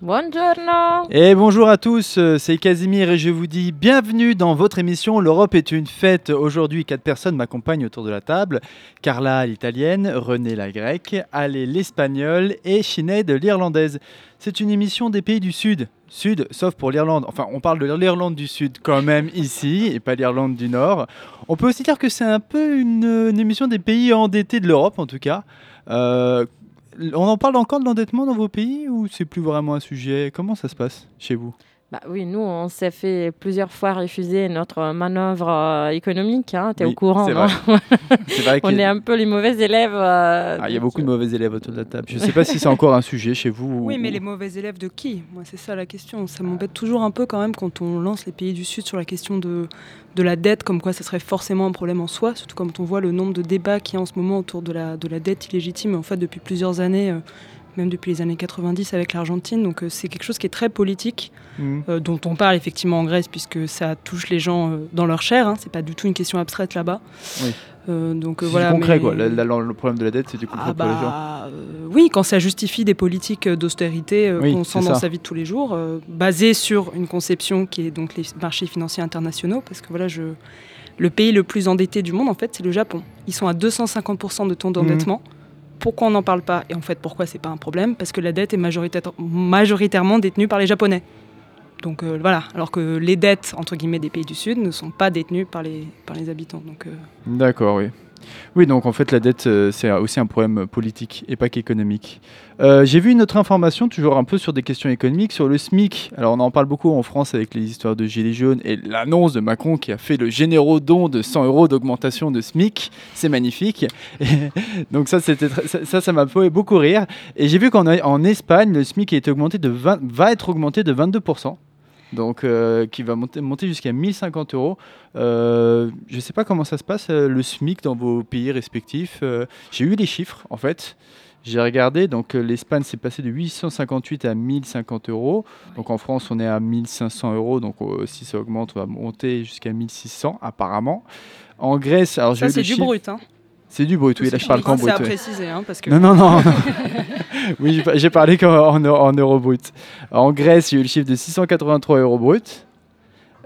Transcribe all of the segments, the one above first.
Buongiorno. Et bonjour à tous, euh, c'est Casimir et je vous dis bienvenue dans votre émission L'Europe est une fête. Aujourd'hui, quatre personnes m'accompagnent autour de la table. Carla l'italienne, René la grecque, Ale l'espagnole et Sinead l'irlandaise. C'est une émission des pays du Sud. Sud, sauf pour l'Irlande. Enfin, on parle de l'Irlande du Sud quand même ici et pas l'Irlande du Nord. On peut aussi dire que c'est un peu une, une émission des pays endettés de l'Europe en tout cas. Euh, on en parle encore de l'endettement dans vos pays ou c'est plus vraiment un sujet? Comment ça se passe chez vous? Bah oui, nous, on s'est fait plusieurs fois refuser notre manœuvre euh, économique. Hein, T'es Oui, au courant, c'est non vrai. On est un peu les mauvais élèves. euh, Ah, il y a beaucoup de mauvais élèves autour de la table. Je ne sais pas si c'est encore un sujet chez vous. ou- Oui, mais les mauvais élèves de qui? Moi, c'est ça la question. Ça m'embête toujours un peu quand même quand on lance les pays du Sud sur la question de, de la dette, comme quoi ça serait forcément un problème en soi, surtout quand on voit le nombre de débats qu'il y a en ce moment autour de la, de la dette illégitime, en fait, depuis plusieurs années. euh, même depuis les années 90 avec l'Argentine. Donc euh, c'est quelque chose qui est très politique, Mhm. euh, dont on parle effectivement en Grèce, puisque ça touche les gens euh, dans leur chair. Hein. C'est pas du tout une question abstraite là-bas. Oui. Donc voilà. du concret, mais- quoi. La- la- le problème de la dette, c'est du concret Ah pour les gens. bah, oui, quand ça justifie des politiques d'austérité Oui, qu'on sent dans ça. sa vie de tous les jours, basées sur une conception qui est donc les marchés financiers internationaux, parce que voilà, je, le pays le plus endetté du monde, en fait, c'est le Japon. Ils sont à 250% de taux d'endettement. Pourquoi on n'en parle pas Et en fait, pourquoi c'est pas un problème? Parce que la dette est majoritaire- majoritairement détenue par les Japonais. Donc euh, voilà, alors que les dettes, entre guillemets, des pays du Sud ne sont pas détenues par les, par les habitants. Donc, euh, D'accord, oui. Oui, donc en fait, la dette, euh, c'est aussi un problème politique et pas qu'économique. Euh, J'ai vu une autre information, toujours un peu sur des questions économiques, sur le SMIC. Alors, on en parle beaucoup en France avec les histoires de Gilets jaunes et l'annonce de Macron qui a fait le généreux don de 100 euros d'augmentation de SMIC. C'est magnifique. Donc, ça, ça, ça, m'a fait beaucoup rire. Et j'ai vu qu'en en Espagne, le SMIC augmenté de 20 va être augmenté de 22%. Donc, euh, qui va monter, monter jusqu'à 1050 euros. Euh, je ne sais pas comment ça se passe, euh, le SMIC dans vos pays respectifs. J'ai eu les chiffres, en fait. J'ai regardé, donc l'Espagne s'est passé de 858 à 1050 euros. Donc en France, on est à 1500 euros. Donc si ça augmente, on va monter jusqu'à 1600 apparemment. En Grèce, alors j'ai ça, c'est du brut. Hein. C'est du brut, oui, là je parle qu'en C'est brut. à ouais. préciser, hein, parce que Non, non, non. non. oui, j'ai parlé qu'en en, en euros brut. En Grèce, j'ai eu le chiffre de 683 euros brut.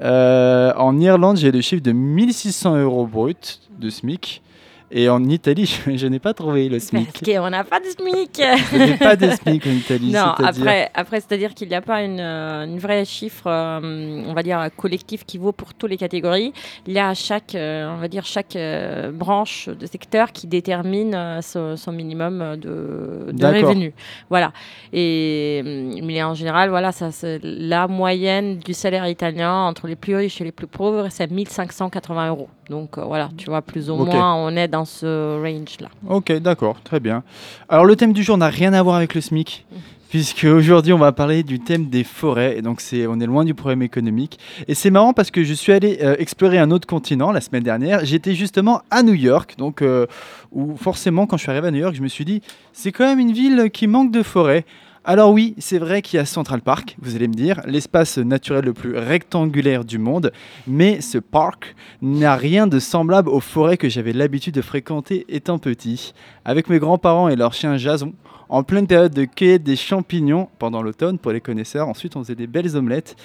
Euh, en Irlande, j'ai le chiffre de 1600 euros brut de SMIC. Et en Italie, je, je n'ai pas trouvé le Parce SMIC. qu'on n'a pas de SMIC. Je n'ai pas de SMIC en Italie. Non, après, après c'est-à-dire qu'il n'y a pas une, euh, une vraie chiffre, euh, on va dire, collectif qui vaut pour toutes les catégories. Il y a chaque, euh, on va dire, chaque euh, branche de secteur qui détermine son, son minimum de, de revenus. Voilà. Et, euh, mais en général, voilà, ça, la moyenne du salaire italien entre les plus riches et les plus pauvres, c'est 1580 euros. Donc voilà, tu vois, plus ou moins, on est dans ce range-là. Ok, d'accord, très bien. Alors le thème du jour n'a rien à voir avec le SMIC, puisque aujourd'hui on va parler du thème des forêts. Et donc c'est, on est loin du problème économique. Et c'est marrant parce que je suis allé euh, explorer un autre continent la semaine dernière. J'étais justement à New York, donc euh, où forcément quand je suis arrivé à New York, je me suis dit c'est quand même une ville qui manque de forêts. Alors oui, c'est vrai qu'il y a Central Park, vous allez me dire, l'espace naturel le plus rectangulaire du monde, mais ce parc n'a rien de semblable aux forêts que j'avais l'habitude de fréquenter étant petit. Avec mes grands-parents et leur chien Jason, en pleine période de cueillette des champignons pendant l'automne pour les connaisseurs, ensuite on faisait des belles omelettes.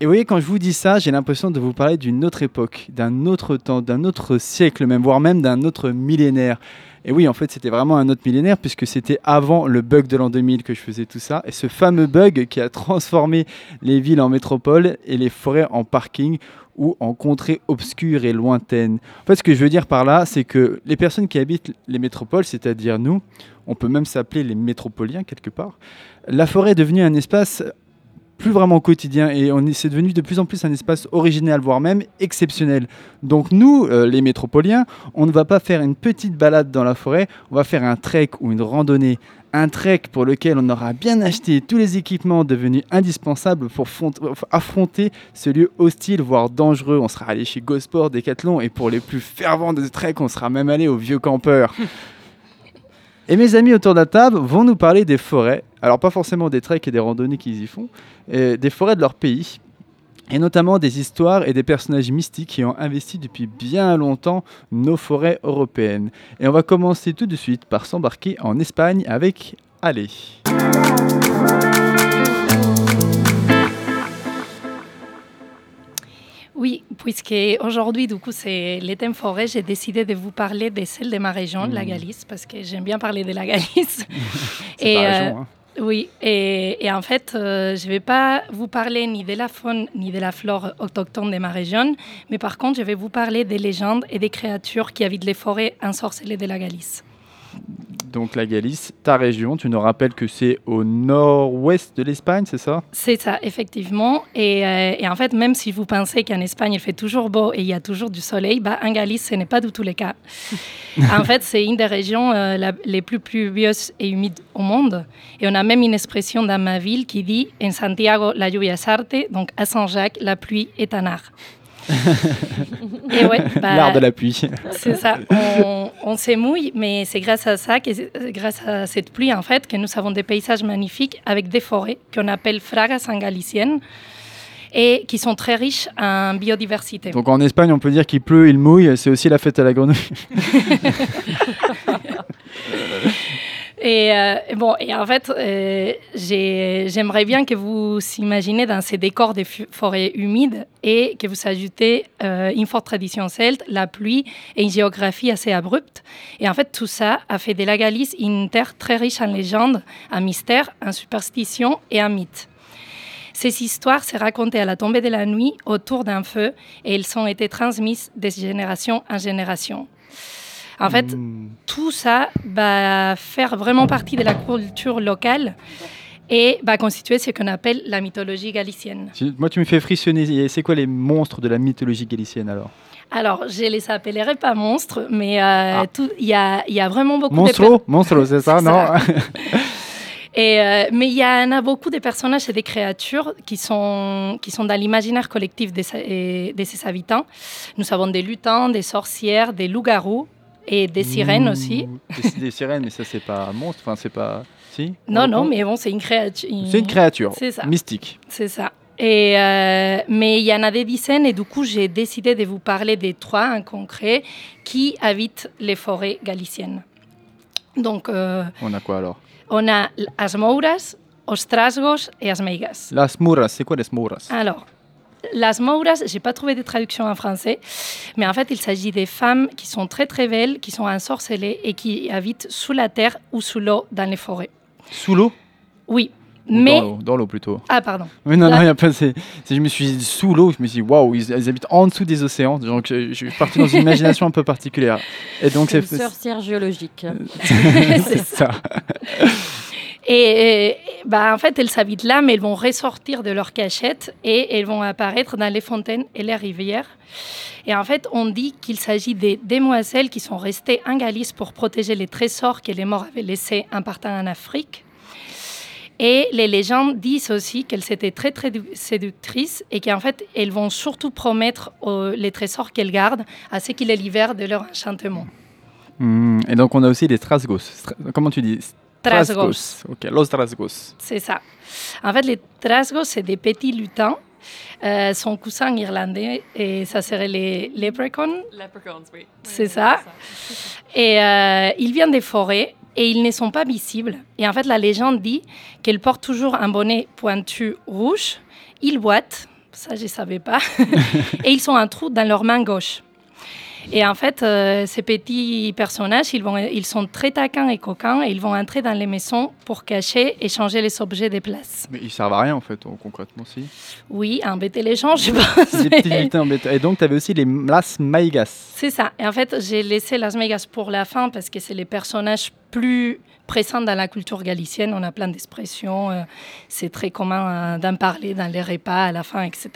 Et vous voyez, quand je vous dis ça, j'ai l'impression de vous parler d'une autre époque, d'un autre temps, d'un autre siècle même, voire même d'un autre millénaire. Et oui, en fait, c'était vraiment un autre millénaire puisque c'était avant le bug de l'an 2000 que je faisais tout ça. Et ce fameux bug qui a transformé les villes en métropole et les forêts en parking ou en contrées obscures et lointaines. En fait, ce que je veux dire par là, c'est que les personnes qui habitent les métropoles, c'est-à-dire nous, on peut même s'appeler les métropoliens quelque part, la forêt est devenue un espace plus vraiment quotidien et on est, c'est devenu de plus en plus un espace original, voire même exceptionnel. Donc nous, euh, les métropoliens, on ne va pas faire une petite balade dans la forêt, on va faire un trek ou une randonnée. Un trek pour lequel on aura bien acheté tous les équipements devenus indispensables pour affronter ce lieu hostile, voire dangereux. On sera allé chez GoSport, Decathlon, et pour les plus fervents de trek, on sera même allé au Vieux Campeur. Et mes amis autour de la table vont nous parler des forêts. Alors pas forcément des treks et des randonnées qu'ils y font, des forêts de leur pays. Et notamment des histoires et des personnages mystiques qui ont investi depuis bien longtemps nos forêts européennes. Et on va commencer tout de suite par s'embarquer en Espagne avec Allez. Oui, puisque aujourd'hui, du coup, c'est les thèmes forêt, j'ai décidé de vous parler de celle de ma région, de la mmh. Galice, parce que j'aime bien parler de la Galice. et, région, hein. Oui, et, en fait, euh, je ne vais pas vous parler ni de la faune ni de la flore autochtone de ma région, mais par contre, je vais vous parler des légendes et des créatures qui habitent les forêts ensorcelées de la Galice donc la Galice, ta région. Tu nous rappelles que c'est au nord-ouest de l'Espagne, c'est ça? C'est ça, effectivement. Euh, et, en fait, même si vous pensez qu'en Espagne, il fait toujours beau et il y a toujours du soleil, bah, en Galice, ce n'est pas du tout le cas. en fait, c'est une des régions euh, les plus pluvieuses et humides au monde. Et on a même une expression dans ma ville qui dit « En Santiago, la lluvia es arte », donc à Saint-Jacques, la pluie est un art. Bah, L'art de la pluie. C'est ça. On, on s'émouille, mais c'est grâce à ça, que, grâce à cette pluie en fait, que nous avons des paysages magnifiques avec des forêts qu'on appelle fragas en galicienne et qui sont très riches en biodiversité. Donc en Espagne, on peut dire qu'il pleut, il mouille, c'est aussi la fête à la grenouille. Et euh, bon, et en fait, euh, j'aimerais bien que vous imaginez dans ces décors des forêts humides et que vous ajoutez euh, une forte tradition celte, la pluie et une géographie assez abrupte. Et en fait, tout ça a fait de la Galice une terre très riche en légendes, en mystères, en superstitions et en mythes. Ces histoires se racontées à la tombée de la nuit autour d'un feu et elles ont été transmises de génération en génération. En fait, hmm. tout ça va faire vraiment partie de la culture locale et va constituer ce qu'on appelle la mythologie galicienne. Moi, tu me fais frissonner. C'est quoi les monstres de la mythologie galicienne alors? Alors, je les appellerai pas monstres, mais euh, ah. il y, a, vraiment beaucoup Monstro de... Monstro, c'est ça, non Et, euh, mais il y en a beaucoup de personnages et des créatures qui sont, qui sont dans l'imaginaire collectif de, ces habitants. Nous avons des lutins, des sorcières, des loups-garous, et des sirènes aussi. Des, sirènes, mais ça, c'est pas un monstre, enfin, c'est pas. Si Non, non, mais bon, c'est une créature. C'est une créature. Mystique. C'est ça. Et euh, mais il y en a des dizaines et du coup j'ai décidé de vous parler des trois en concret qui habitent les forêts galiciennes. Donc, euh, on a quoi alors? On a as mouras, os trasgos et as meigas. Las mouras, c'est quoi les mouras? Alors, Las Mouras, j'ai pas trouvé de traduction en français, mais en fait, il s'agit des femmes qui sont très très belles, qui sont ensorcelées et qui habitent sous la terre ou sous l'eau dans les forêts. Sous l'eau? Oui. Mais... Dans l'eau plutôt. Ah, pardon. Mais non, non, y a pas, je me suis dit sous l'eau, je me suis dit waouh, ils, habitent en dessous des océans. Donc je, suis parti dans une imagination un peu particulière. Et donc c'est. Une sorcière géologique. c'est ça. Et, bah, en fait, elles s'habitent là, mais elles vont ressortir de leur cachette et elles vont apparaître dans les fontaines et les rivières. Et en fait, on dit qu'il s'agit des demoiselles qui sont restées en Galice pour protéger les trésors que les morts avaient laissés en partant en Afrique. Et les légendes disent aussi qu'elles étaient très, très séductrices et qu'en fait, elles vont surtout promettre les trésors qu'elles gardent à ceux qui les libèrent de leur enchantement. Hmm, et donc, on a aussi des trasgos. Comment tu dis? Trasgos. Ok, los trasgos. C'est ça. En fait, les trasgos, c'est des petits lutins. Euh, son cousin irlandais, et ça serait les leprechauns. Leprechauns, oui. C'est ça. Et euh, ils viennent des forêts et ils ne sont pas visibles. Et en fait, la légende dit qu'ils portent toujours un bonnet pointu rouge. Ils boitent, ça je ne savais pas, et ils ont un trou dans leur main gauche. Et en fait, euh, ces petits personnages, ils, vont, ils sont très taquins et coquins et ils vont entrer dans les maisons pour cacher et changer les objets des places. Mais ils servent à rien en fait, concrètement, si Oui, à embêter les gens, je pense. Des petits Et donc, tu avais aussi les Las Maigas. C'est ça. Et en fait, j'ai laissé Las Maigas pour la fin parce que c'est les personnages plus présents dans la culture galicienne. On a plein d'expressions. Euh, c'est très commun euh, d'en parler dans les repas à la fin, etc.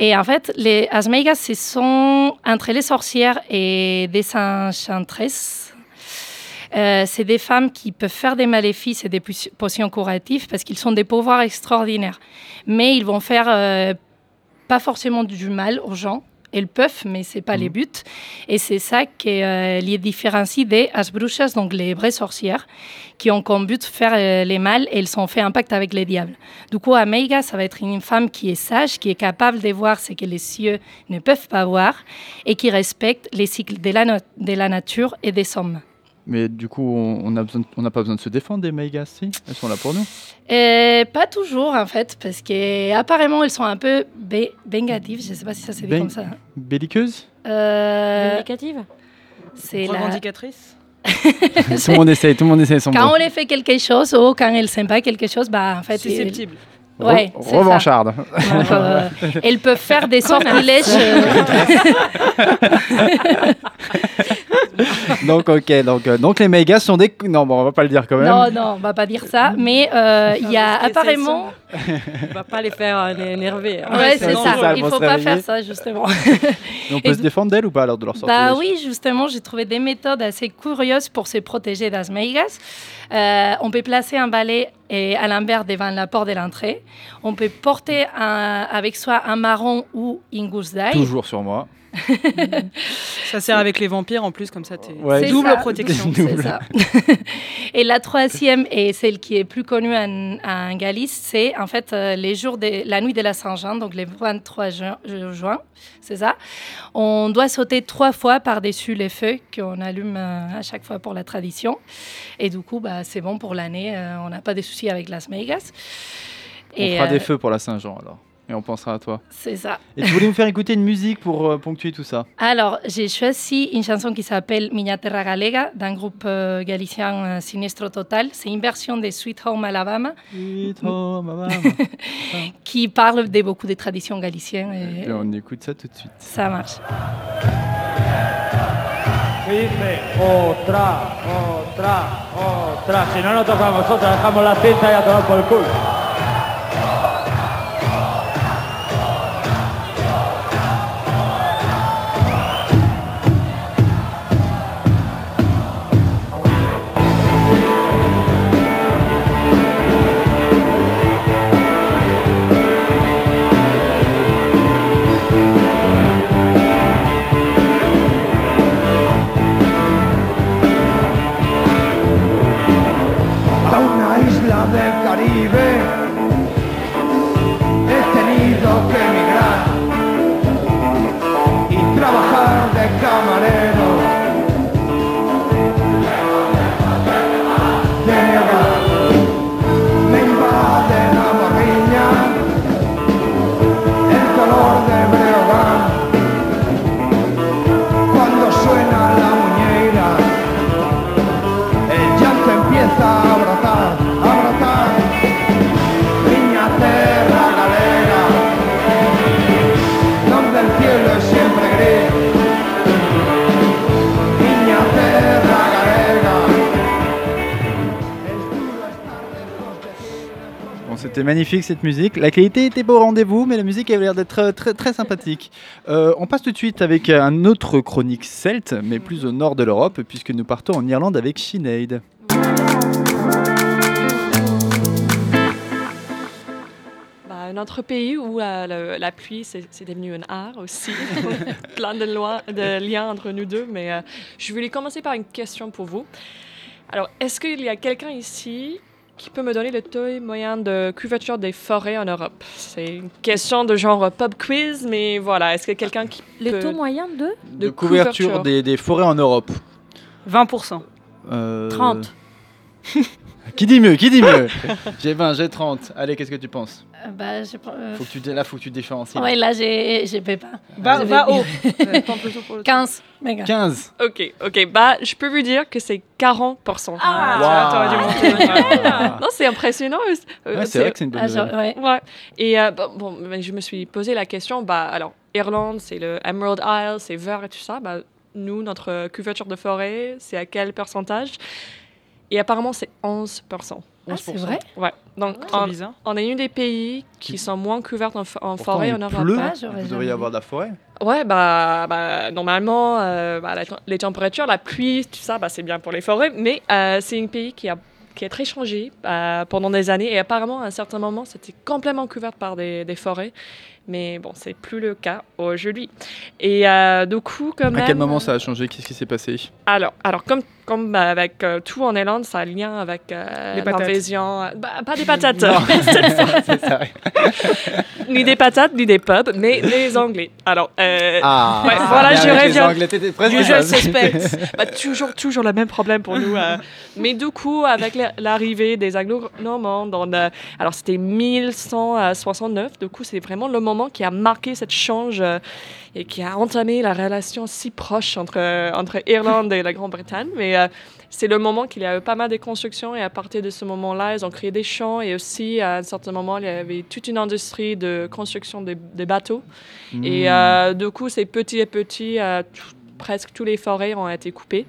Et en fait, les Asmeigas, ce sont entre les sorcières et des enchantresses. Euh, c'est des femmes qui peuvent faire des maléfices et des potions curatives parce qu'ils sont des pouvoirs extraordinaires. Mais ils vont faire euh, pas forcément du mal aux gens, elles peuvent, mais c'est pas les mhm. buts. Et c'est ça qui euh, les différencie des asbruchas, donc les vraies sorcières, qui ont comme but de faire euh, les mal et elles sont fait un pacte avec les diables. Du coup, Ameiga, ça va être une femme qui est sage, qui est capable de voir ce que les cieux ne peuvent pas voir et qui respecte les cycles de la, de la nature et des hommes. Mais du coup, on n'a pas besoin de se défendre des mégas, si? Elles sont là pour nous. Et pas toujours en fait, parce qu'apparemment elles sont un peu vengatives, je ne sais pas si ça se dit Ben- comme ça. Belliqueuses? Euh, Vindicative c'est la... Revendicatrice Tout le monde essaye, tout le monde essaye son Quand on les fait quelque chose ou quand elles s'aiment pas quelque chose, bah en fait... ils- Susceptible. Re- Ouais, ça. Revancharde. Donc, euh, elles peuvent faire des sortilèges. donc, ok. Donc, euh, donc les mégas sont des. Non, bon, on va pas le dire quand même. non, non, on va pas dire ça. Mais euh, il y a apparemment... On va pas les faire euh, les énerver. hein. Ouais, c'est ça. Elles Il vont faut se pas réveiller. faire ça, justement. Mais on peut Et se défendre d'elles ou pas alors de leur sortilège Bah oui, justement, j'ai trouvé des méthodes assez curieuses pour se protéger des meigas. Euh, on peut placer un balai et à l'envers devant la porte de l'entrée. On peut porter un- avec soi un marron ou une gousse d'ail. Toujours sur moi. Ça sert avec les vampires en plus, comme ça, t'es Ouais. C'est double ça. protection. Double. C'est ça. et la troisième, et celle qui est plus connue en, en Galice, c'est en fait euh, les jours de la nuit de la Saint-Jean, donc le 23 juin, euh, juin, c'est ça. On doit sauter trois fois par-dessus les feux qu'on allume euh, à chaque fois pour la tradition. Et du coup, bah, c'est bon pour l'année, euh, on n'a pas de soucis avec Las Vegas. On Et, fera euh, des feux pour la Saint-Jean alors. Et on pensera à toi. C'est ça. Et tu voulais nous faire écouter une musique pour euh, ponctuer tout ça Alors, j'ai choisi une chanson qui s'appelle Miña Terra Galega d'un groupe euh, galicien euh, Sinestro Total. C'est une version de Sweet Home Alabama Sweet home Alabama. qui parle de beaucoup de traditions galiciennes. Et Et on écoute ça tout de suite. ça marche. Dice otra, otra, otra. Si no, no tocamos otra, dejamos la cinta y a tomar por el culo. C'était magnifique cette musique. La qualité était pas au rendez-vous, mais la musique avait l'air d'être très, très, sympathique. Euh, on passe tout de suite avec un autre chronique celte, mais plus au nord de l'Europe, puisque nous partons en Irlande avec Sinead. Bah, un autre pays où la pluie, c'est devenu un art aussi. Plein de liens entre nous deux. Mais euh, je voulais commencer par une question pour vous. Alors, est-ce qu'il y a quelqu'un ici qui peut me donner le taux moyen de couverture des forêts en Europe C'est une question de genre pub quiz, mais voilà. Est-ce que quelqu'un qui Le peut- taux moyen de De, couverture, couverture. Des, des forêts en Europe. 20%. Euh, 30. Qui dit mieux Qui dit mieux J'ai 20, j'ai 30. Allez, qu'est-ce que tu penses Euh, bah, je, euh, faut que tu, Là, faut que tu différencies. ouais, là, j'ai- pas. Va vais haut. le 15. Méga. 15. Ok, ok. Bah, je peux vous dire que c'est 40%. Ah, dû monter. Ah. Non, c'est impressionnant. euh, Ouais, c'est vrai que c'est une bonne Ah, genre, ouais. Ouais. Et euh, bon, je me suis posé la question, bah, alors, Irlande, c'est le Emerald Isle, c'est vert et tout ça. Bah, nous, notre couverture de forêt, c'est à quel pourcentage? Et apparemment, c'est 11%. Ah, c'est 11%. vrai? Ouais. Donc, C'est on, on est une des pays qui sont moins couverts en, en Pourtant, forêt il en Europe. pleut. Ah, j'aurais Vous jamais devriez avoir de la forêt. Ouais, bah, bah normalement, euh, bah, la les températures, la pluie, tout ça, bah, c'est bien pour les forêts, mais euh, c'est un pays qui a qui est très changé euh, pendant des années et apparemment à un certain moment c'était complètement couvert par des, des forêts Mais bon, c'est plus le cas aujourd'hui. Et euh, du coup, quand même. À quel moment ça a changé? Qu'est-ce qui s'est passé? Alors, alors comme, comme bah, avec euh, tout en Irlande, ça a un lien avec euh, l'invasion. euh, bah, pas des patates, Non. cette fois. C'est ça. ni des patates, ni des pubs, mais les Anglais. Alors, euh, Ah, Ouais, voilà, bien je avec les reviens. Anglais. Bah, toujours, toujours le même problème pour nous. euh. Mais du coup, avec la- l'arrivée des Anglo-Normands, alors c'était 1169, du coup, c'est vraiment le moment qui a marqué cette change euh, et qui a entamé la relation si proche entre, euh, entre Irlande et la Grande-Bretagne. Mais euh, c'est le moment qu'il y a eu pas mal de constructions et à partir de ce moment-là, ils ont créé des champs et aussi à un certain moment, il y avait toute une industrie de construction des, bateaux. Et Hmm. du coup, c'est petit à petit, tout- presque toutes les forêts ont été coupées.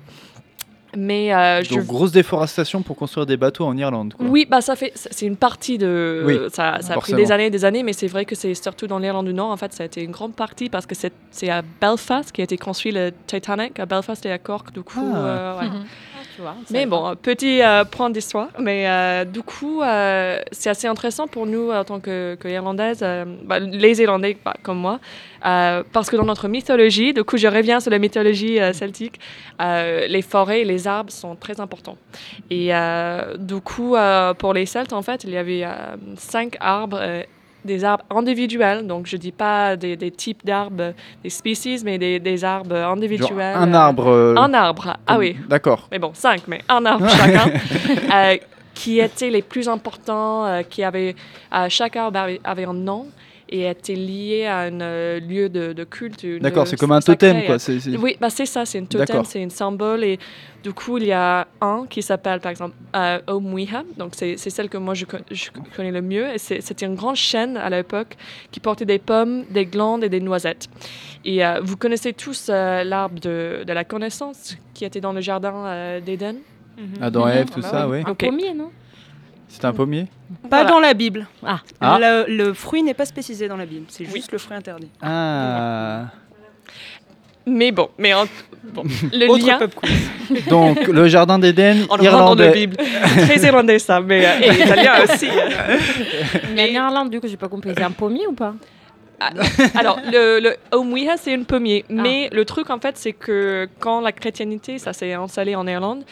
Mais euh, je Donc, grosse déforestation pour construire des bateaux en Irlande. quoi. oui, bah ça fait, c'est une partie de. Oui, ça, ça a pris des années, et des années, mais c'est vrai que c'est surtout dans l'Irlande du Nord. En fait, ça a été une grande partie parce que c'est à Belfast qui a été construit le Titanic, à Belfast et à Cork. Du coup, Ah. euh, ouais. Mhm. Tu vois, Mais bon, petit euh, point d'histoire. Mais euh, du coup, euh, c'est assez intéressant pour nous en tant que, que Irlandaises, bah, les Irlandais bah, comme moi, parce que dans notre mythologie, du coup, je reviens sur la mythologie celtique, les forêts et les arbres sont très importants. Et du coup, pour les Celtes, en fait, il y avait cinq arbres. Des arbres individuels, donc je dis pas des, des types d'arbres, des species, mais des, des arbres Genre individuels. un euh, arbre. euh, Un arbre, ah oui, D'accord. mais bon, cinq, mais un arbre chacun, euh, qui étaient les plus importants, euh, qui avaient, chaque arbre avait, avait un nom et était lié à un euh, lieu de, de culte. D'accord, c'est comme un sacré. totem, quoi. c'est- Oui, bah c'est ça, c'est un totem, c'est un symbole. Et du coup, il y a un qui s'appelle, par exemple, euh, Omwiha. Donc, c'est celle que moi, je, co- je connais le mieux. Et c'était une grande chaîne à l'époque qui portait des pommes, des glandes et des noisettes. Et euh, vous connaissez tous euh, l'arbre de, de la connaissance qui était dans le jardin euh, d'Éden? Adam et Ève, tout Ah bah ça, oui. Un Ok. pommier, non? C'est un pommier Pas Voilà. dans la Bible. Ah. Ah. Le, le fruit n'est pas spécifié dans la Bible. C'est Oui. juste le fruit interdit. Ah. Mais bon, mais en- bon, le Autre lien... pub quiz. Donc, le jardin d'Éden, En rentrant de irlandais. Bible. Très irlandais, ça, mais euh, et italien aussi. Mais en Irlande, du coup, j'ai pas compris. C'est un pommier ou pas? Alors, le, le Omwiha, c'est une pommier. Mais le truc, en fait, c'est que quand la chrétienté, ça s'est installé en Irlande,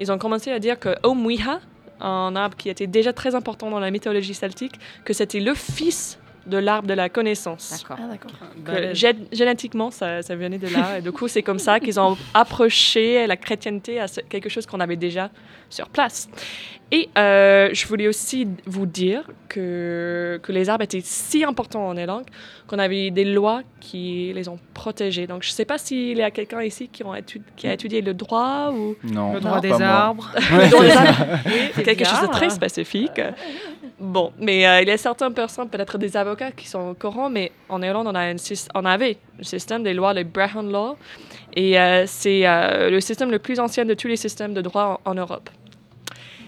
ils ont commencé à dire que Omwiha, un arbre qui était déjà très important dans la mythologie celtique, que c'était le fils de l'arbre de la connaissance. D'accord. Ah, génétiquement, ça, ça venait de là. Et du coup, c'est comme ça qu'ils ont approché la chrétienté à ce- quelque chose qu'on avait déjà sur place. Et euh, je voulais aussi vous dire que, que les arbres étaient si importants en Irlande qu'on avait des lois qui les ont protégés. Donc, je ne sais pas s'il y a quelqu'un ici qui, ont étu- qui a étudié le droit ou Non, Le droit des arbres. Ouais, le droit des arbres. Oui, quelque chose de très spécifique. Bon, mais euh, il y a certaines personnes, peut-être des avocats, qui sont au courant, mais en Irlande, on, a un syst- on avait un système des lois, le Brehon Law, et euh, c'est euh, le système le plus ancien de tous les systèmes de droit en, en Europe.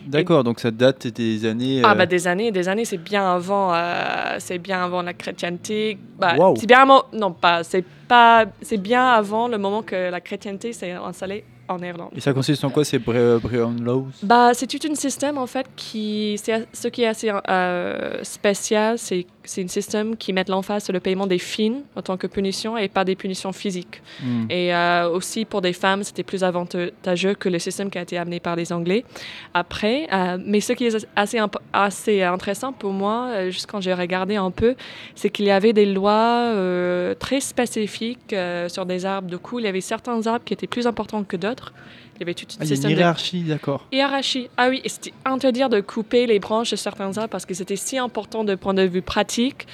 D'accord, donc ça date des années. Ah euh, bah des années, des années, c'est bien avant, euh, c'est bien avant la chrétienté. Bah, Wow. C'est bien avant, non pas, c'est pas, c'est bien avant le moment que la chrétienté s'est installée en Irlande. Et ça consiste en quoi ces Bre- Brehon Laws? Bah, c'est tout un système en fait qui, c'est ce qui est assez euh, spécial, c'est c'est un système qui met l'emphase sur le paiement des fines en tant que punition et pas des punitions physiques. Hmm. Et euh, aussi pour des femmes, c'était plus avantageux que le système qui a été amené par les Anglais. Après, euh, mais ce qui est assez, assez intéressant pour moi, euh, juste quand j'ai regardé un peu, c'est qu'il y avait des lois euh, très spécifiques euh, sur des arbres. Du coup, il y avait certains arbres qui étaient plus importants que d'autres. Il y avait tout Ah, système une hiérarchie, d'accord. Hiérarchie. Ah oui, et c'était interdire de couper les branches de certains arbres parce que c'était si important de point de vue pratique,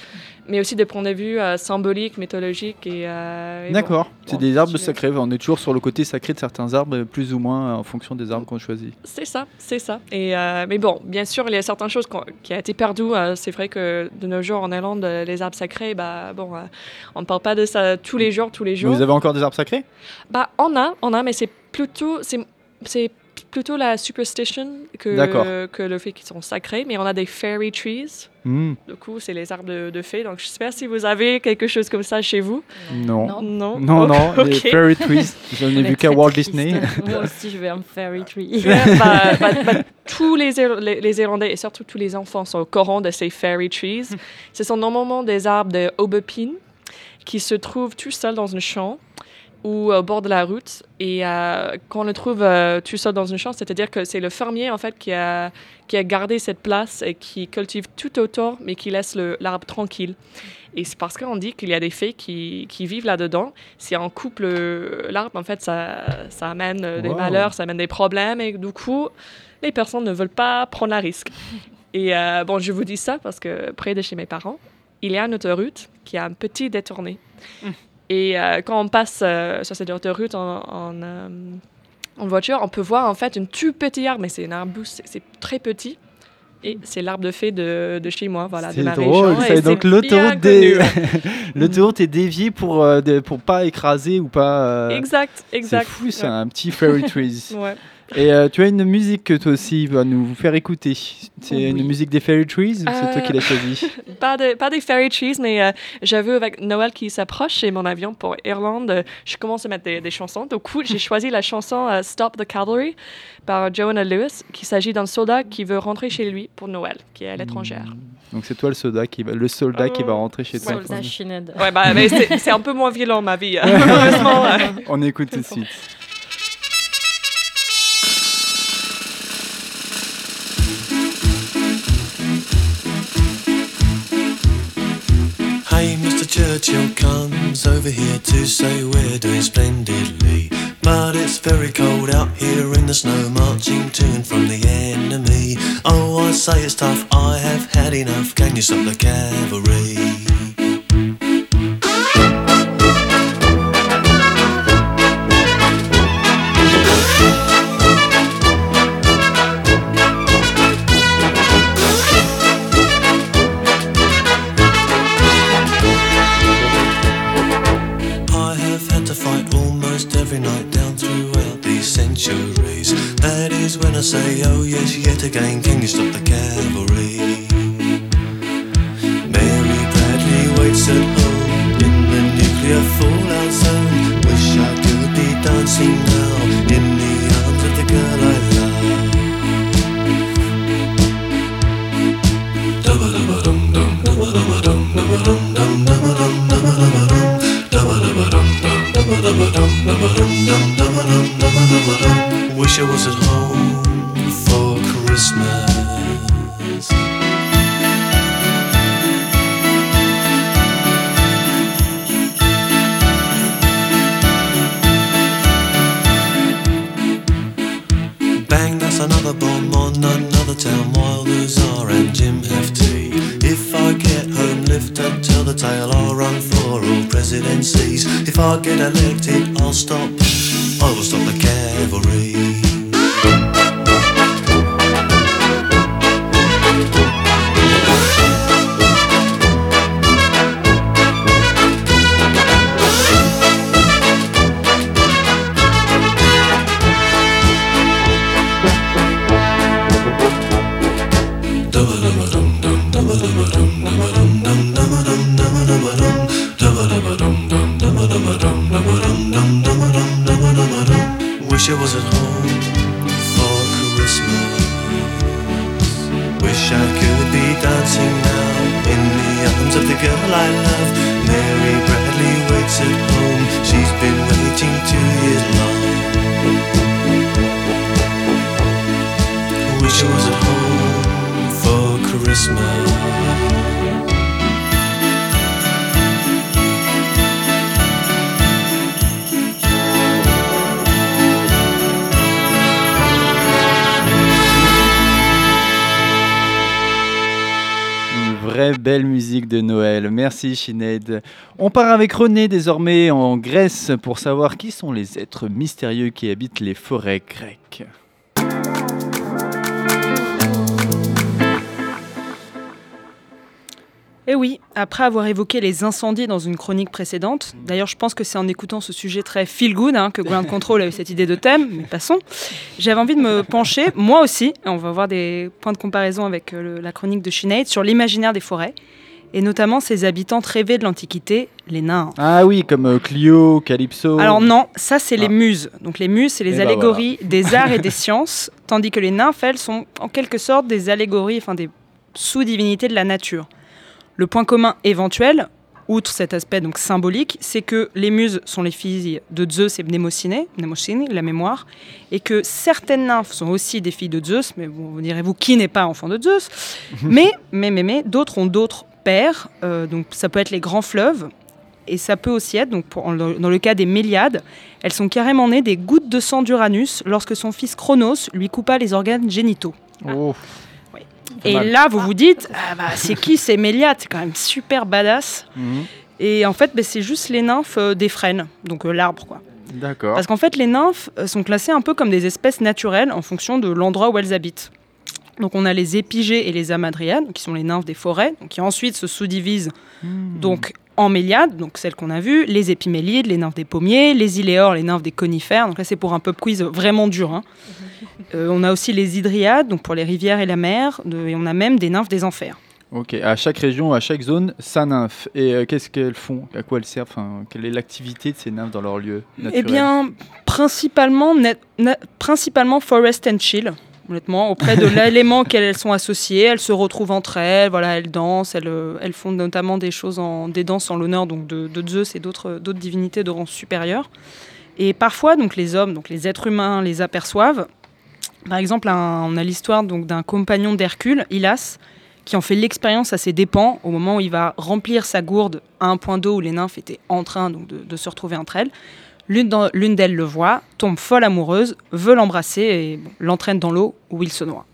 mais aussi de point de vue euh, symbolique, mythologique et. euh, et bon. D'accord, c'est Bon, des arbres sacrés. On est toujours sur le côté sacré de certains arbres, plus ou moins en fonction des arbres qu'on choisit. C'est ça, c'est ça. Et euh, mais bon, bien sûr, il y a certaines choses qui ont été perdues. euh, c'est vrai que de nos jours en Irlande, les arbres sacrés, bah bon, euh, on ne parle pas de ça tous les jours, tous les jours. Vous avez encore des arbres sacrés? Bah, on a, on a, mais c'est plutôt, c'est plutôt la superstition que, que le fait qu'ils sont sacrés, mais on a des fairy trees. Hmm, Du coup, c'est les arbres de, de fées. Donc, j'espère si vous avez quelque chose comme ça chez vous. non. Non. Non. Non, non, les fairy trees, j'en ai On vu qu'à Walt triste. Disney. Moi aussi, je veux un fairy tree. Bah, bah, bah, tous les, les, les Irlandais et surtout tous les enfants sont au courant de ces fairy trees. Ce sont normalement des arbres de aubépine qui se trouvent tout seuls dans un champ ou au bord de la route. Et euh, quand on le trouve euh, tout seul dans un champ, c'est-à-dire que c'est le fermier en fait qui a, qui a gardé cette place et qui cultive tout autour, mais qui laisse l'arbre tranquille. Et c'est parce qu'on dit qu'il y a des fées qui, qui vivent là-dedans. Si on coupe le- l'arbre, en fait, ça, ça amène euh, des malheurs, ça amène des problèmes. Et du coup, les personnes ne veulent pas prendre la risque. Et euh, bon, je vous dis ça parce que près de chez mes parents, il y a une autoroute qui a un petit détourné. Et euh, quand on passe euh, sur cette autoroute en, en, euh, en voiture, on peut voir en fait une tout petit arbre, mais c'est un arbuste, c'est- c'est très petit. Et c'est l'arbre de fée de, de chez moi, voilà, de C'est ma drôle, région. et donc l'autoroute est déviée pour euh, de- pour pas écraser ou pas. euh, Exact, C'est exact. fou, c'est Ouais. un petit fairy trees. Ouais. Et euh, tu as une musique que toi aussi vas nous faire écouter. C'est Oui. une musique des fairy trees ou c'est toi qui Euh, l'as choisie? Pas, de, pas des fairy trees, mais euh, j'avoue, avec Noël qui s'approche et mon avion pour Irlande, euh, je commence à mettre des, des chansons. Du coup, j'ai choisi la chanson euh, Stop the Cavalry par Joanna Lewis, qui s'agit d'un soldat qui veut rentrer chez lui pour Noël, qui est à l'étrangère. Donc c'est toi le soldat qui va, le soldat qui va Oh. rentrer chez toi. Soldat Shined. Ouais, bah, mais c'est un peu moins violent, ma vie. hein. Heureusement. euh. On écoute tout de suite. Churchill comes over here to say we're doing splendidly. But it's very cold out here in the snow, marching to and from the enemy. Oh, I say it's tough, I have had enough. Can you stop the cavalry? Say, oh yes, yet again, can you stop the cavalry? If I get elected, I'll stop, I will stop the cavalry. Belle musique de Noël. Merci Sinead. On part avec René désormais en Grèce pour savoir qui sont les êtres mystérieux qui habitent les forêts grecques. Eh oui, après avoir évoqué les incendies dans une chronique précédente, d'ailleurs je pense que c'est en écoutant ce sujet très feel good hein, que Ground Control a eu cette idée de thème, mais passons, j'avais envie de me pencher, moi aussi, et on va voir des points de comparaison avec euh, le- la chronique de Sinead, sur l'imaginaire des forêts, et notamment ces habitants rêvés de l'Antiquité, les nains. Ah oui, comme euh, Clio, Calypso. Alors non, ça c'est les Ah. muses. Donc les muses, c'est les Eh ben allégories des arts et des sciences, tandis que les nymphes, elles, sont en quelque sorte des allégories, enfin des sous-divinités de la nature. Le point commun éventuel, outre cet aspect donc symbolique, c'est que les muses sont les filles de Zeus et Mnemosyne, Mnemosyne, la mémoire, et que certaines nymphes sont aussi des filles de Zeus, mais bon, vous direz-vous qui n'est pas enfant de Zeus Mais, mais, mais, mais, d'autres ont d'autres pères, euh, donc ça peut être les grands fleuves, et ça peut aussi être, donc pour- dans le cas des Méliades, elles sont carrément nées des gouttes de sang d'Uranus lorsque son fils Chronos lui coupa les organes génitaux. Oh. Et mal. là, vous vous dites, ah bah, c'est qui ces Méliades C'est quand même super badass. Mhm. Et en fait, bah, c'est juste les nymphes euh, des frênes, donc euh, l'arbre quoi. D'accord. Parce qu'en fait, les nymphes euh, sont classées un peu comme des espèces naturelles en fonction de l'endroit où elles habitent. Donc on a les épigées et les amadriades, qui sont les nymphes des forêts, qui ensuite se sous-divisent Hmm. donc en donc celles qu'on a vues, les épimélides, les nymphes des pommiers, les iléores, les nymphes des conifères. Donc là, c'est pour un pub quiz vraiment dur. hein. Euh, on a aussi les hydriades, donc pour les rivières et la mer, de- et on a même des nymphes des enfers. Ok, à chaque région, à chaque zone, sa nymphe. Et euh, qu'est-ce qu'elles font? À quoi elles servent? Enfin, Quelle est l'activité de ces nymphes dans leur lieu Eh naturel? bien, principalement, net- principalement forest and chill. Honnêtement, auprès de l'élément auquel elles sont associées, elles se retrouvent entre elles, voilà, elles dansent, elles, elles font notamment des choses en des danses en l'honneur donc de, de Zeus et d'autres d'autres divinités de rang supérieur. Et parfois, donc les hommes, donc les êtres humains, les aperçoivent. Par exemple, un- on a l'histoire donc d'un compagnon d'Hercule, Hylas, qui en fait l'expérience à ses dépens au moment où il va remplir sa gourde à un point d'eau où les nymphes étaient en train donc, de, de se retrouver entre elles. L'une d'elles le voit, tombe folle amoureuse, veut l'embrasser et bon, l'entraîne dans l'eau où il se noie.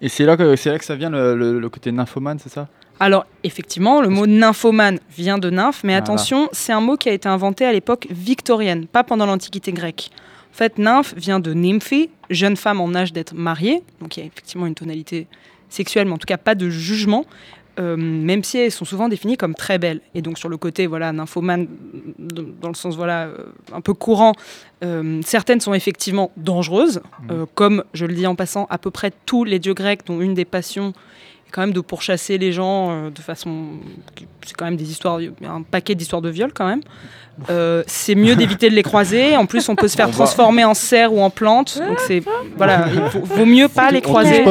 Et c'est là, que, c'est là que ça vient le, le- le côté nymphomane, c'est ça? Alors, effectivement, le mot nymphomane vient de nymphe, mais attention, c'est un mot qui a été inventé à l'époque victorienne, pas pendant l'Antiquité grecque. En fait, nymphe vient de nymphi, jeune femme en âge d'être mariée, donc il y a effectivement une tonalité sexuelle, mais en tout cas pas de jugement, euh, même si elles sont souvent définies comme très belles. Et donc sur le côté voilà nymphomane, dans le sens voilà euh, un peu courant, euh, certaines sont effectivement dangereuses, euh, comme je le dis en passant, à peu près tous les dieux grecs dont une des passions est quand même de pourchasser les gens euh, de façon, c'est quand même des histoires, il y a un paquet d'histoires de viol quand même. Euh, c'est mieux d'éviter de les croiser. En plus, on peut se faire On va- transformer en cerf ou en plante. Donc c'est voilà, il vaut, vaut mieux pas les croiser.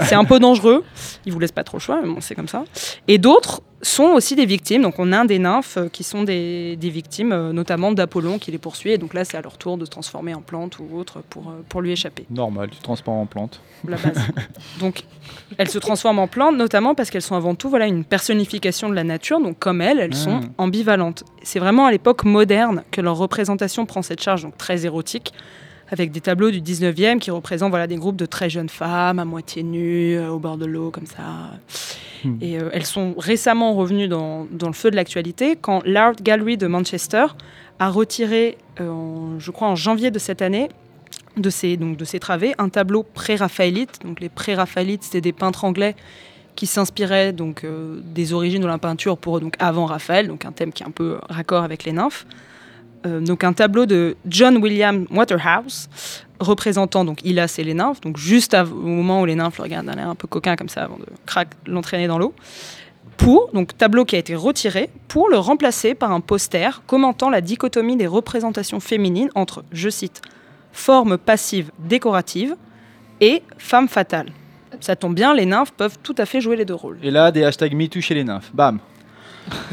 C'est un peu dangereux. Ils vous laissent pas trop le choix, mais bon, c'est comme ça. Et d'autres sont aussi des victimes. Donc on a des nymphes euh, qui sont des, des victimes, euh, notamment d'Apollon qui les poursuit. Et donc là, c'est à leur tour de se transformer en plante ou autre pour, euh, pour lui échapper. Normal, tu transformes en plante. La base. donc elles se transforment en plantes, notamment parce qu'elles sont avant tout voilà, une personnification de la nature. Donc comme elles, elles sont Mm. ambivalentes. C'est vraiment à l'époque moderne que leur représentation prend cette charge donc très érotique avec des tableaux du 19e qui représentent voilà, des groupes de très jeunes femmes à moitié nues, euh, au bord de l'eau, comme ça. Hmm. Et euh, elles sont récemment revenues dans, dans le feu de l'actualité quand l'Art Gallery de Manchester a retiré, euh, en- je crois en janvier de cette année, de ses, donc de ses travées, un tableau pré-raphaélite. Donc les pré-raphaélites, c'était des peintres anglais qui s'inspiraient donc euh, des origines de la peinture pour donc avant Raphaël, donc un thème qui est un peu raccord avec les nymphes. Euh, donc un tableau de John William Waterhouse représentant donc Hylas et les nymphes, donc juste au moment où les nymphes le regardent d'un air un peu coquin comme ça avant de l'entraîner dans l'eau. Pour donc tableau qui a été retiré pour le remplacer par un poster commentant la dichotomie des représentations féminines entre, je cite, forme passive décorative et femme fatale. Ça tombe bien, les nymphes peuvent tout à fait jouer les deux rôles. Et là, des hashtags MeToo les nymphes. Bam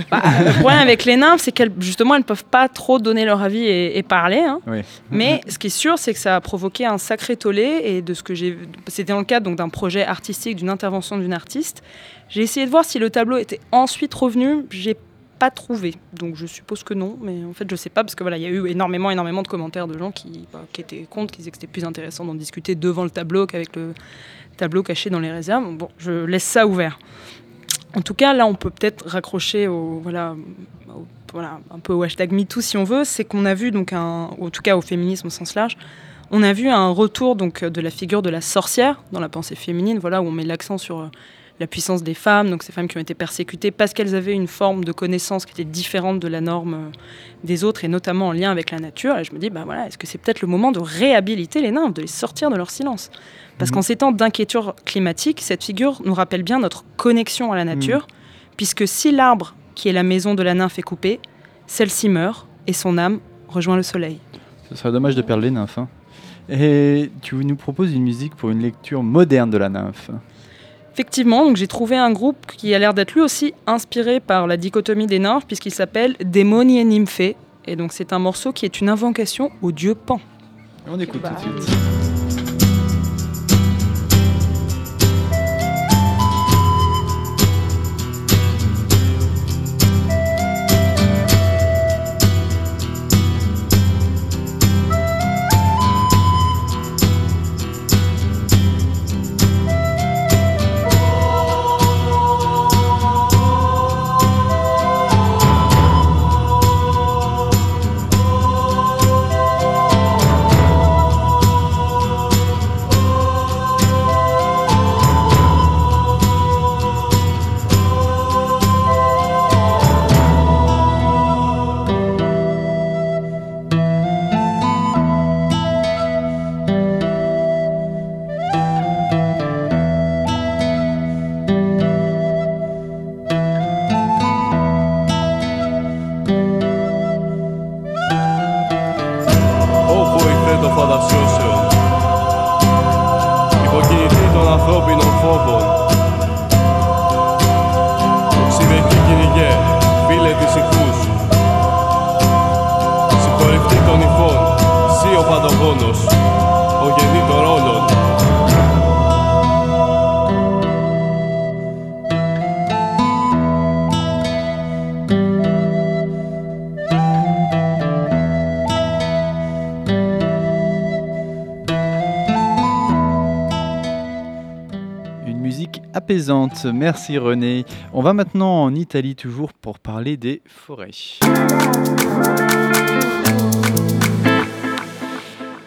Bah, le problème avec les nymphes, c'est qu'elles justement elles peuvent pas trop donner leur avis et, et parler. hein. Oui. Mais ce qui est sûr, c'est que ça a provoqué un sacré tollé et de ce que j'ai, c'était dans le cadre donc d'un projet artistique, d'une intervention d'une artiste. J'ai essayé de voir si le tableau était ensuite revenu. J'ai pas trouvé, donc je suppose que non. Mais en fait, je sais pas parce que voilà, il y a eu énormément, énormément de commentaires de gens qui, bah, qui étaient contre, qui disaient que c'était plus intéressant d'en discuter devant le tableau qu'avec le tableau caché dans les réserves. Bon, je laisse ça ouvert. En tout cas, là, on peut peut-être raccrocher au, voilà, voilà, un peu au hashtag MeToo si on veut. C'est qu'on a vu, donc un, en tout cas au féminisme au sens large, on a vu un retour donc, de la figure de la sorcière dans la pensée féminine, voilà, où on met l'accent sur euh, la puissance des femmes, donc ces femmes qui ont été persécutées parce qu'elles avaient une forme de connaissance qui était différente de la norme euh, des autres, et notamment en lien avec la nature. Et je me dis, bah voilà, est-ce que c'est peut-être le moment de réhabiliter les nymphes, de les sortir de leur silence? Parce Mhm. qu'en ces temps d'inquiétude climatique, cette figure nous rappelle bien notre connexion à la nature, puisque si l'arbre qui est la maison de la nymphe est coupé, celle-ci meurt et son âme rejoint le soleil. Ce serait dommage de perdre les nymphes. hein. Et tu nous proposes une musique pour une lecture moderne de la nymphe. Effectivement, j'ai trouvé un groupe qui a l'air d'être lui aussi inspiré par la dichotomie des nymphes, puisqu'il s'appelle Démonie Nymphée. Et donc c'est un morceau qui est une invocation au dieu Pan. On écoute tout de suite. roubo e não fogo. Merci René. On va maintenant en Italie toujours pour parler des forêts.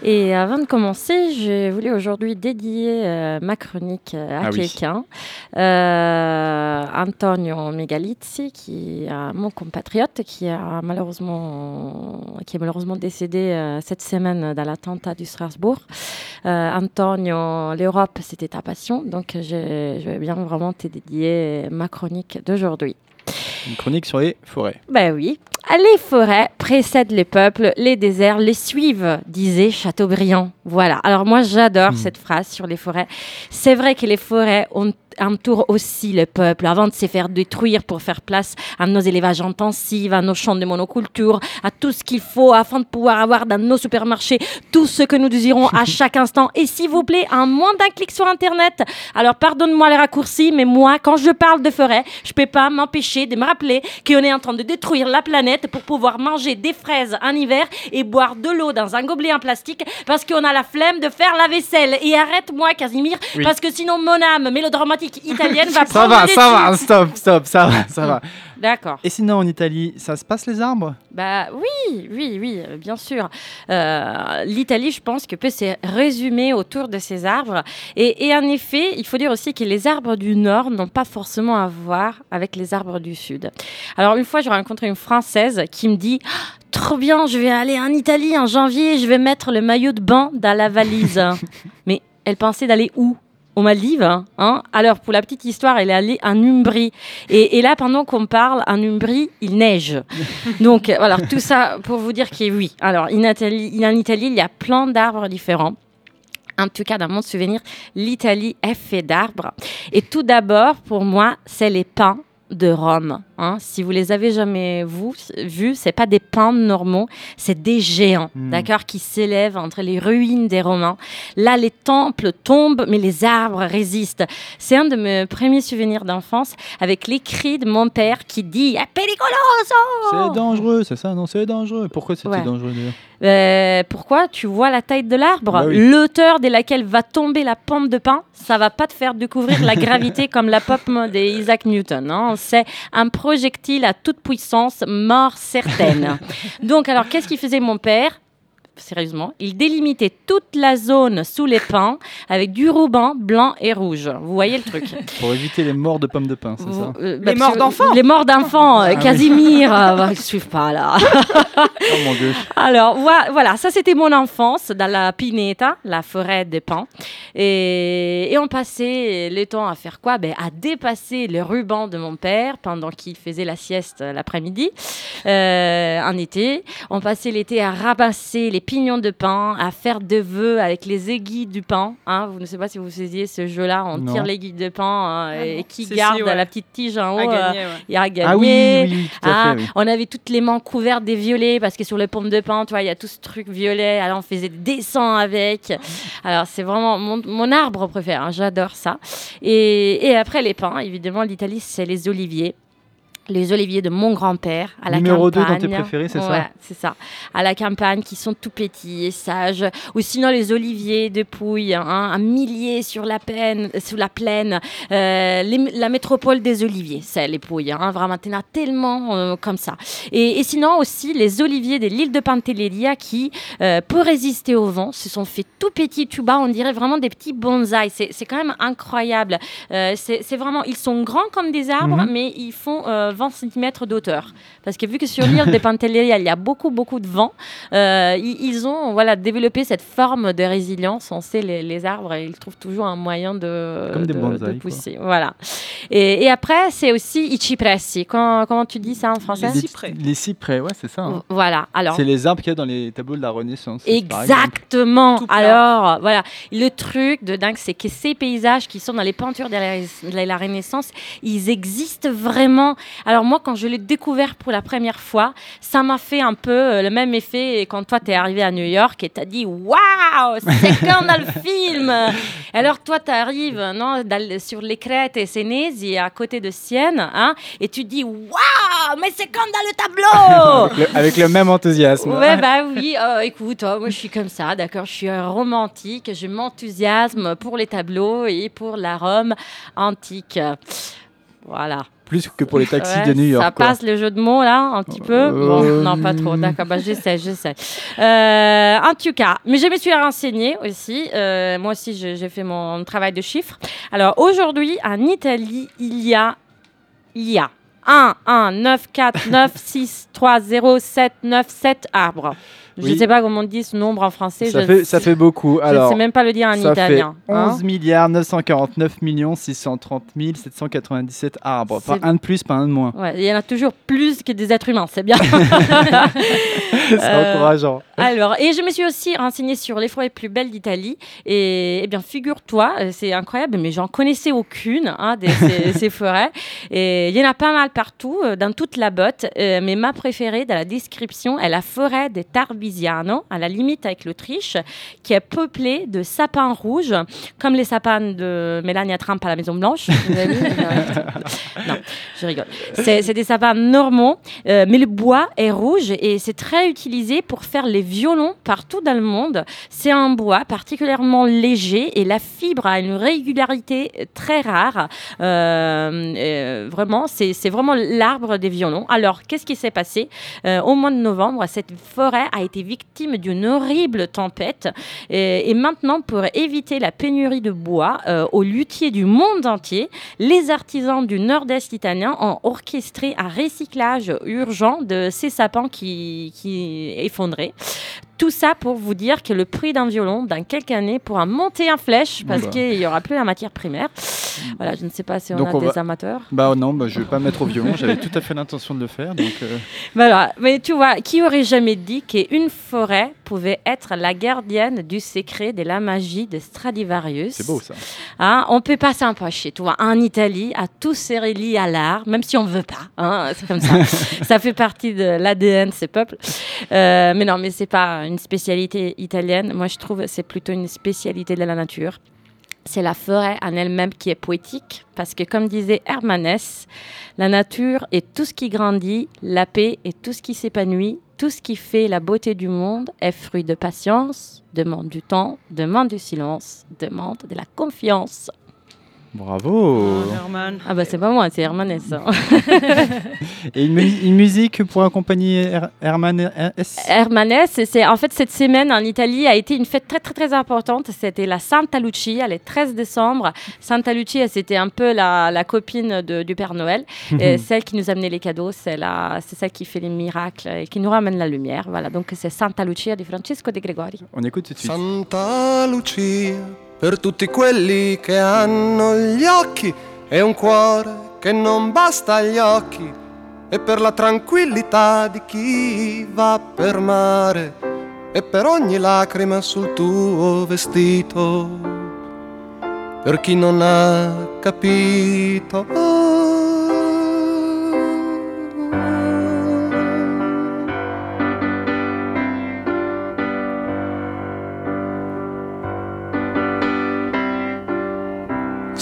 Et avant de commencer, j'ai voulu aujourd'hui dédier euh, ma chronique euh, à Ah oui. quelqu'un, Euh, Antonio Megalizzi, qui est mon compatriote, qui, a malheureusement, qui est malheureusement décédé euh, cette semaine dans l'attentat du Strasbourg. Antonio, l'Europe, c'était ta passion, donc je, je vais bien vraiment te dédier ma chronique d'aujourd'hui. Une chronique sur les forêts. Ben oui. Les forêts précèdent les peuples, les déserts les suivent, disait Chateaubriand. Voilà. Alors moi, j'adore Hmm. cette phrase sur les forêts. C'est vrai que les forêts ont entourent aussi le peuple avant de se faire détruire pour faire place à nos élevages intensifs, à nos champs de monoculture, à tout ce qu'il faut afin de pouvoir avoir dans nos supermarchés tout ce que nous désirons à chaque instant. Et s'il vous plaît, un moins d'un clic sur Internet. Alors pardonne-moi les raccourcis, mais moi, quand je parle de forêt, je peux pas m'empêcher de me rappeler qu'on est en train de détruire la planète pour pouvoir manger des fraises en hiver et boire de l'eau dans un gobelet en plastique parce qu'on a la flemme de faire la vaisselle. Et arrête-moi, Casimir, Oui. parce que sinon mon âme mélodramatique italienne va Ça prendre va, le ça dessus. va, stop, stop, ça va, ça va. D'accord. Et sinon en Italie, ça se passe les arbres? Bah oui, oui, oui, euh, bien sûr. Euh, L'Italie, je pense que peut se résumer autour de ces arbres. Et, et en effet, il faut dire aussi que les arbres du Nord n'ont pas forcément à voir avec les arbres du Sud. Alors une fois, j'ai rencontré une Française qui me dit... Ah, Trop bien, je vais aller en Italie en janvier, je vais mettre le maillot de bain dans la valise. Mais elle pensait d'aller où? Aux Maldives. hein. Alors, pour la petite histoire, elle est allée en Umbrie. Et, là, pendant qu'on parle, en Umbrie, il neige. Donc, euh, voilà, tout ça pour vous dire que oui. Alors, en Italie, en Italie, il y a plein d'arbres différents. En tout cas, dans mon souvenir, l'Italie est faite d'arbres. Et tout d'abord, pour moi, c'est les pins de Rome. Hein. Si vous les avez jamais vous, vus, c'est pas des pins normaux, c'est des géants, Hmm. d'accord, qui s'élèvent entre les ruines des Romains. Là, les temples tombent, mais les arbres résistent. C'est un de mes premiers souvenirs d'enfance avec les cris de mon père qui dit "È pericoloso!" C'est dangereux, c'est ça Non, c'est dangereux. Pourquoi c'était Ouais. dangereux d'ailleurs? Euh, pourquoi Tu vois la taille de l'arbre? Bah oui. L'auteur de laquelle va tomber la pomme de pin, ça va pas te faire découvrir la gravité comme la pomme d'Isaac Newton. hein. C'est un projectile à toute puissance, mort certaine. Donc, alors, qu'est-ce qu'il faisait mon père? Sérieusement. Il délimitait toute la zone sous les pins avec du ruban blanc et rouge. Vous voyez le truc Pour éviter les morts de pommes de pain, c'est ça Euh, Les morts d'enfants Les morts d'enfants, euh, Ah oui. Casimir. euh, bah, je suis pas là. Oh mon dieu. Alors voi- voilà, ça c'était mon enfance dans la Pineta, la forêt des pins. Et, et on passait le temps à faire quoi? Ben, À dépasser le ruban de mon père pendant qu'il faisait la sieste l'après-midi euh, en été. On passait l'été à ramasser les pignons de pin, à faire des vœux avec les aiguilles du pain. Hein, vous ne savez pas si vous faisiez ce jeu-là, on Non. tire l'aiguille de pain hein, Ah et qui Si, si, garde ouais. la petite tige en haut, À euh, gagner, ouais. il a gagné. Ah oui, oui, tout à Ah, fait. oui. On avait toutes les mains couvertes des violets parce que sur les pommes de pain, tu vois, il y a tout ce truc violet. Alors on faisait des dessins avec. Alors c'est vraiment mon, mon arbre préféré. hein, J'adore ça. Et, et après les pins, évidemment, l'Italie, c'est les oliviers. Les oliviers de mon grand-père à la Numéro campagne. dans tes préférés, c'est ça Ouais, c'est ça. À la campagne, qui sont tout petits et sages. Ou sinon les oliviers de Pouille, hein, un millier sur la plaine. Sur la plaine. Euh, les- la métropole des oliviers, c'est les Pouilles. Hein, vraiment, t'en as tellement euh, comme ça. Et, et sinon aussi les oliviers de l'île de Pantelleria qui, euh, pour résister au vent, se sont fait tout petits tout bas. On dirait vraiment des petits bonsaïs. C'est c'est quand même incroyable. Euh, c'est vraiment, ils sont grands comme des arbres, Mhm. mais ils font 20 cm d'auteur. Parce que vu que sur l'île de Pantelleria, il y a beaucoup, beaucoup de vent, euh, ils, ont voilà, développé cette forme de résilience. On sait, les, les arbres, ils trouvent toujours un moyen de, Comme des de- bonsaïs, de quoi. pousser. Voilà. Et, et après, c'est aussi i cipressi. Comment, comment tu dis ça en français? Les cyprès. Les cyprès, ouais, c'est ça. hein. Voilà. Alors, C'est les arbres qu'il y a dans les tableaux de la Renaissance. Exactement. Alors, voilà, le truc de dingue, c'est que ces paysages qui sont dans les peintures de la, de la Renaissance, ils existent vraiment. Alors moi, quand je l'ai découvert pour la première fois, ça m'a fait un peu euh, le même effet quand toi, tu es arrivé à New York et tu as dit « Waouh, c'est comme dans le film !» Alors toi, tu arrives non, dans sur les crêtes et Sénésie, à côté de Sienne, hein, et tu dis « Waouh, mais c'est comme dans le tableau !» Avec le, avec le même enthousiasme. Ouais, bah oui, euh, écoute, euh, moi je suis comme ça, d'accord, je suis euh, romantique, je m'enthousiasme pour les tableaux et pour la Rome antique. Voilà. Plus que pour les taxis Ouais, de New York. Ça quoi. passe le jeu de mots là, un petit peu Bon, Euh, non, pas trop, d'accord, bah, j'essaie, j'essaie. Euh, en tout cas, mais je me suis renseignée aussi. euh, moi aussi, j'ai fait mon travail de chiffres. Alors aujourd'hui, en Italie, il y a, il y a 1, 1, 9, 4, 9, 6, 3, 0, 7, 9, 7 arbres. Je ne sais pas comment on dit ce nombre en français. Ça je fait, ça beaucoup. je ne Alors, sais même pas le dire en ça italien. fait hein. 11 milliards 949 millions 630 797 arbres. Pas un de plus, pas un de moins. Ouais, il y en a toujours plus que des êtres humains, c'est bien. C'est Euh, encourageant. Alors, et je me suis aussi renseignée sur les forêts plus belles d'Italie. Et, eh bien, figure-toi, euh, c'est incroyable, mais j'en connaissais aucune, hein, de ces, ces forêts. Et il y en a pas mal partout, euh, dans toute la botte. Mais ma préférée, dans la description, est la forêt de À la limite avec l'Autriche, qui est peuplée de sapins rouges, comme les sapins de Melania Trump à la Maison-Blanche. Vous avez vu non, je rigole. C'est des sapins normaux, euh, mais le bois est rouge et c'est très utilisé pour faire les violons partout dans le monde. C'est un bois particulièrement léger et la fibre a une régularité très rare. Euh, euh, vraiment, c'est c'est vraiment l'arbre des violons. Alors, qu'est-ce qui s'est passé? Euh, Au mois de novembre, cette forêt a été victime d'une horrible tempête. Et, maintenant, pour éviter la pénurie de bois euh, aux luthiers du monde entier, les artisans du nord-est italien ont orchestré un recyclage urgent de ces sapins qui effondraient. Tout ça pour vous dire que le prix d'un violon, dans quelques années, pourra monter en flèche parce Bah. qu'il n'y aura plus la matière primaire. Voilà, je ne sais pas si on Donc a on des va- amateurs. Bah non, bah, je vais pas me mettre au violon. J'avais tout à fait l'intention de le faire. Donc, euh, Voilà, mais tu vois, qui aurait jamais dit qu'une forêt pouvait être la gardienne du secret de la magie de Stradivarius? C'est beau ça. Hein, on peut pas s'empêcher, tu vois. En Italie, à tous c'est relié à l'art, même si on veut pas. hein, c'est comme ça. ça fait partie de l'ADN de ces peuples. Euh, mais non, mais c'est pas une spécialité italienne. Moi, je trouve c'est plutôt une spécialité de la nature. C'est la forêt en elle-même qui est poétique, parce que comme disait Hermanès, la nature est tout ce qui grandit, la paix est tout ce qui s'épanouit, tout ce qui fait la beauté du monde est fruit de patience, demande du temps, demande du silence, demande de la confiance. Bravo. Herman. Ah bah c'est pas moi, c'est Hermanès. hein. Et une, mu- une musique pour accompagner Her- Herman S? Hermanès, c'est- c'est en fait cette semaine en Italie a été une fête très très très importante. C'était la Santa Lucia, le 13 décembre. Santa Lucia, c'était un peu la, la copine de- du Père Noël, et celle qui nous amenait les cadeaux. C'est la, c'est celle qui fait les miracles et qui nous ramène la lumière. Voilà, donc c'est Santa Lucia di Francesco de Gregori. On écoute tout de suite. Santa Lucia, per tutti quelli che hanno gli occhi e un cuore che non basta agli occhi, e per la tranquillità di chi va per mare, e per ogni lacrima sul tuo vestito, per chi non ha capito.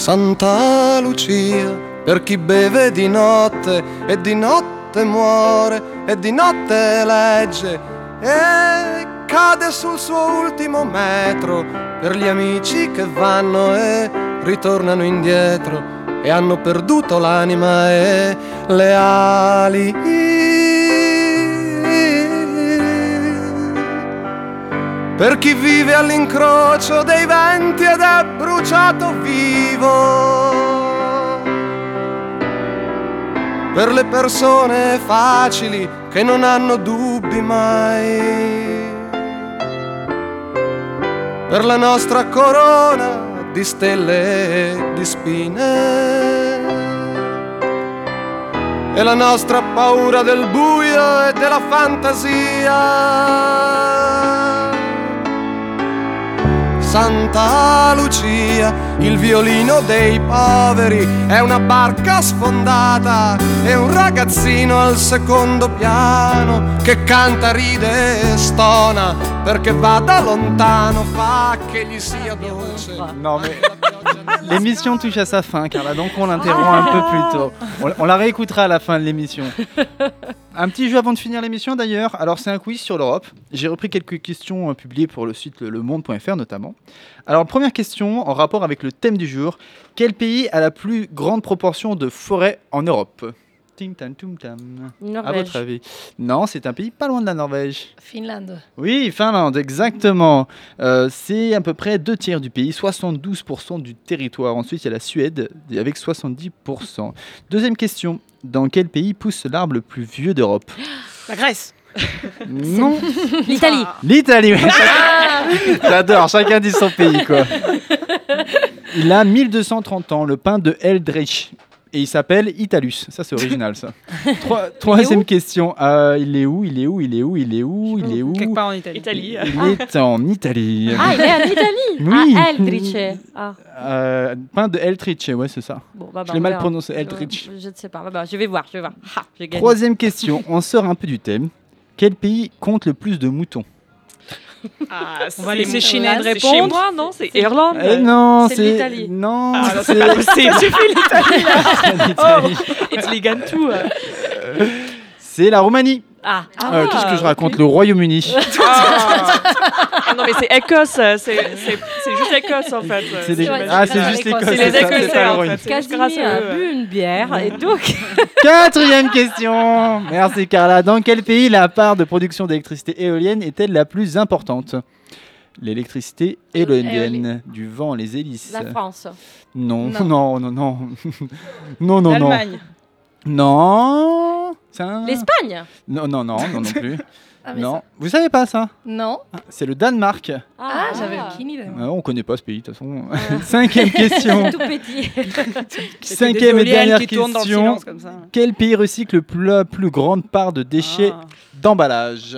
Santa Lucia, per chi beve di notte e di notte muore e di notte legge e cade sul suo ultimo metro, per gli amici che vanno e ritornano indietro e hanno perduto l'anima e le ali. Per chi vive all'incrocio dei venti ed è bruciato vivo. Per le persone facili che non hanno dubbi mai. Per la nostra corona di stelle e di spine. E la nostra paura del buio e della fantasia. Santa Lucia, il violino dei poveri è una barca sfondata e un ragazzino al secondo piano che canta, ride e stona perché va da lontano, fa che gli sia dolce. Non mais l'émission touche à sa fin, Carla, donc on l'interrompt un peu plus tôt. On, on la réécoutera à la fin de l'émission. Un petit jeu avant de finir l'émission d'ailleurs. Alors c'est un quiz sur l'Europe. J'ai repris quelques questions euh, publiées pour le site lemonde.fr notamment. Alors première question en rapport avec le thème du jour. Quel pays a la plus grande proportion de forêts en Europe? Tam tam. À votre avis Non, c'est un pays pas loin de la Norvège. Finlande. Oui, Finlande, exactement. Euh, c'est à peu près deux tiers du pays, 72% du territoire. Ensuite, il y a la Suède avec 70%. Deuxième question. Dans quel pays pousse l'arbre le plus vieux d'Europe? La Grèce. Non. L'Italie. L'Italie. ouais. J'adore, chacun dit son pays, quoi. Il a 1230 ans, le pin de Eldritch. Et il s'appelle Italus. Ça, c'est original, ça. Troi- troisième question. Euh, il est où Il est où Il est où Il est où Il est où Quelque part en Italie. Italie. Il est en Italie. Ah, il est en Italie. Oui. Ah, Eldritch. Ah, Euh, pain de Eldritch, ouais, c'est ça. bon, bah, bah, Je l'ai mal prononcé, Eldritch. Je, ne sais pas. Bah, bah, je vais voir, je vais voir. Ha. Troisième question. On sort un peu du thème. Quel pays compte le plus de moutons? Ah, On va c'est- laisser c'est Chez répondre. moi, non C'est Irlande. Eh Non, c'est c'est l'Italie. Non, Ah, c'est c'est l'Italie. l'Italie. It's Ligan tout. euh. C'est la Roumanie. Ah, Euh, Qu'est-ce que je raconte Le Royaume-Uni. Ah non, mais c'est Écosse. euh, C'est juste Écosse, en fait. euh, C'est des-. Ah, c'est c'est juste l'Écosse. C'est les Écossais, en fait. C'est juste grâce Casimir à a eux. bu une bière et donc Quatrième question. Merci Carla. Dans quel pays la part de production d'électricité éolienne est-elle la plus importante? L'électricité éolienne, du vent, les hélices. la France. Non, Non. non, non, non. non, non, non. L'Allemagne. Non. Un- L'Espagne. Non, non, non, non, non plus. Ah, non. Vous savez pas ça? Non. Ah, C'est le Danemark. Ah, j'avais aucune idée. Ah, on connaît pas ce pays de toute façon. Cinquième question. Tout petit. Cinquième et dernière qui tournent dans le question. silence comme ça. Quel pays recycle le plus, la plus grande part de déchets Ah. d'emballage?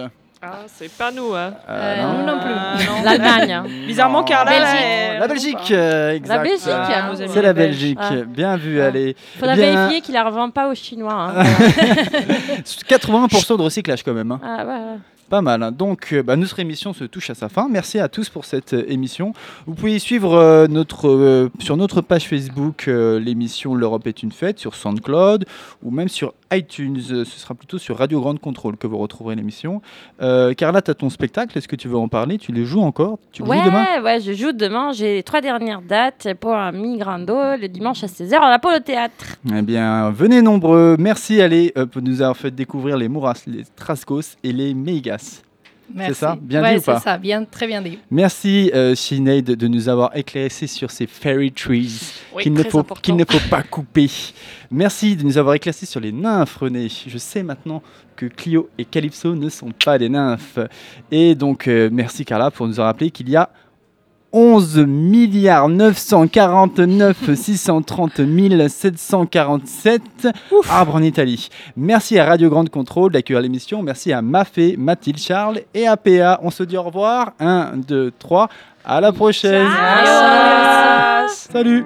Ah, c'est pas nous, hein. Euh, nous non plus. Ah, non. L'Allemagne. Bizarrement, Non. Carla, Belgique. La Belgique, euh, exact. La Belgique. Ah, C'est la. Belgique. Ah. Bien vu, Ah. allez. Faudra Bien. vérifier qu'il la revend pas aux Chinois. hein. 80% de recyclage quand même. hein. ah, ouais, ouais. Pas mal. hein. Donc, euh, bah, notre émission se touche à sa fin. Merci à tous pour cette euh, émission. Vous pouvez suivre euh, notre, euh, sur notre page Facebook euh, l'émission L'Europe est une fête, sur SoundCloud ou même sur iTunes. Ce sera plutôt sur Radio Grande Contrôle que vous retrouverez l'émission. Carla, tu as ton spectacle. Est-ce que tu veux en parler? Tu les joues encore? Tu Ouais, joues demain? ouais, je joue demain. J'ai les trois dernières dates pour un Migrando le dimanche à 16h à l'Apollo Théâtre. Eh bien, venez nombreux. Merci, allez, pour nous avoir fait découvrir les Mouras, les Trascos et les Mégas. Merci. ça? Bien Ouais, dit ou pas? C'est ça, bien, très bien dit. Merci euh, Sinead de nous avoir éclairci sur ces fairy trees Oui, qu'il ne, faut, ne pas couper. Merci de nous avoir éclairci sur les nymphes, René. Je sais maintenant que Clio et Calypso ne sont pas des nymphes. Et donc, euh, merci Carla pour nous rappeler qu'il y a 11 milliards 949 630 747 arbres en Italie. Merci à Radio Grande Contrôle d'accueillir l'émission. Merci à Mafé, Mathilde Charles et à PA. On se dit au revoir. 1, 2, 3. À la prochaine. Salut.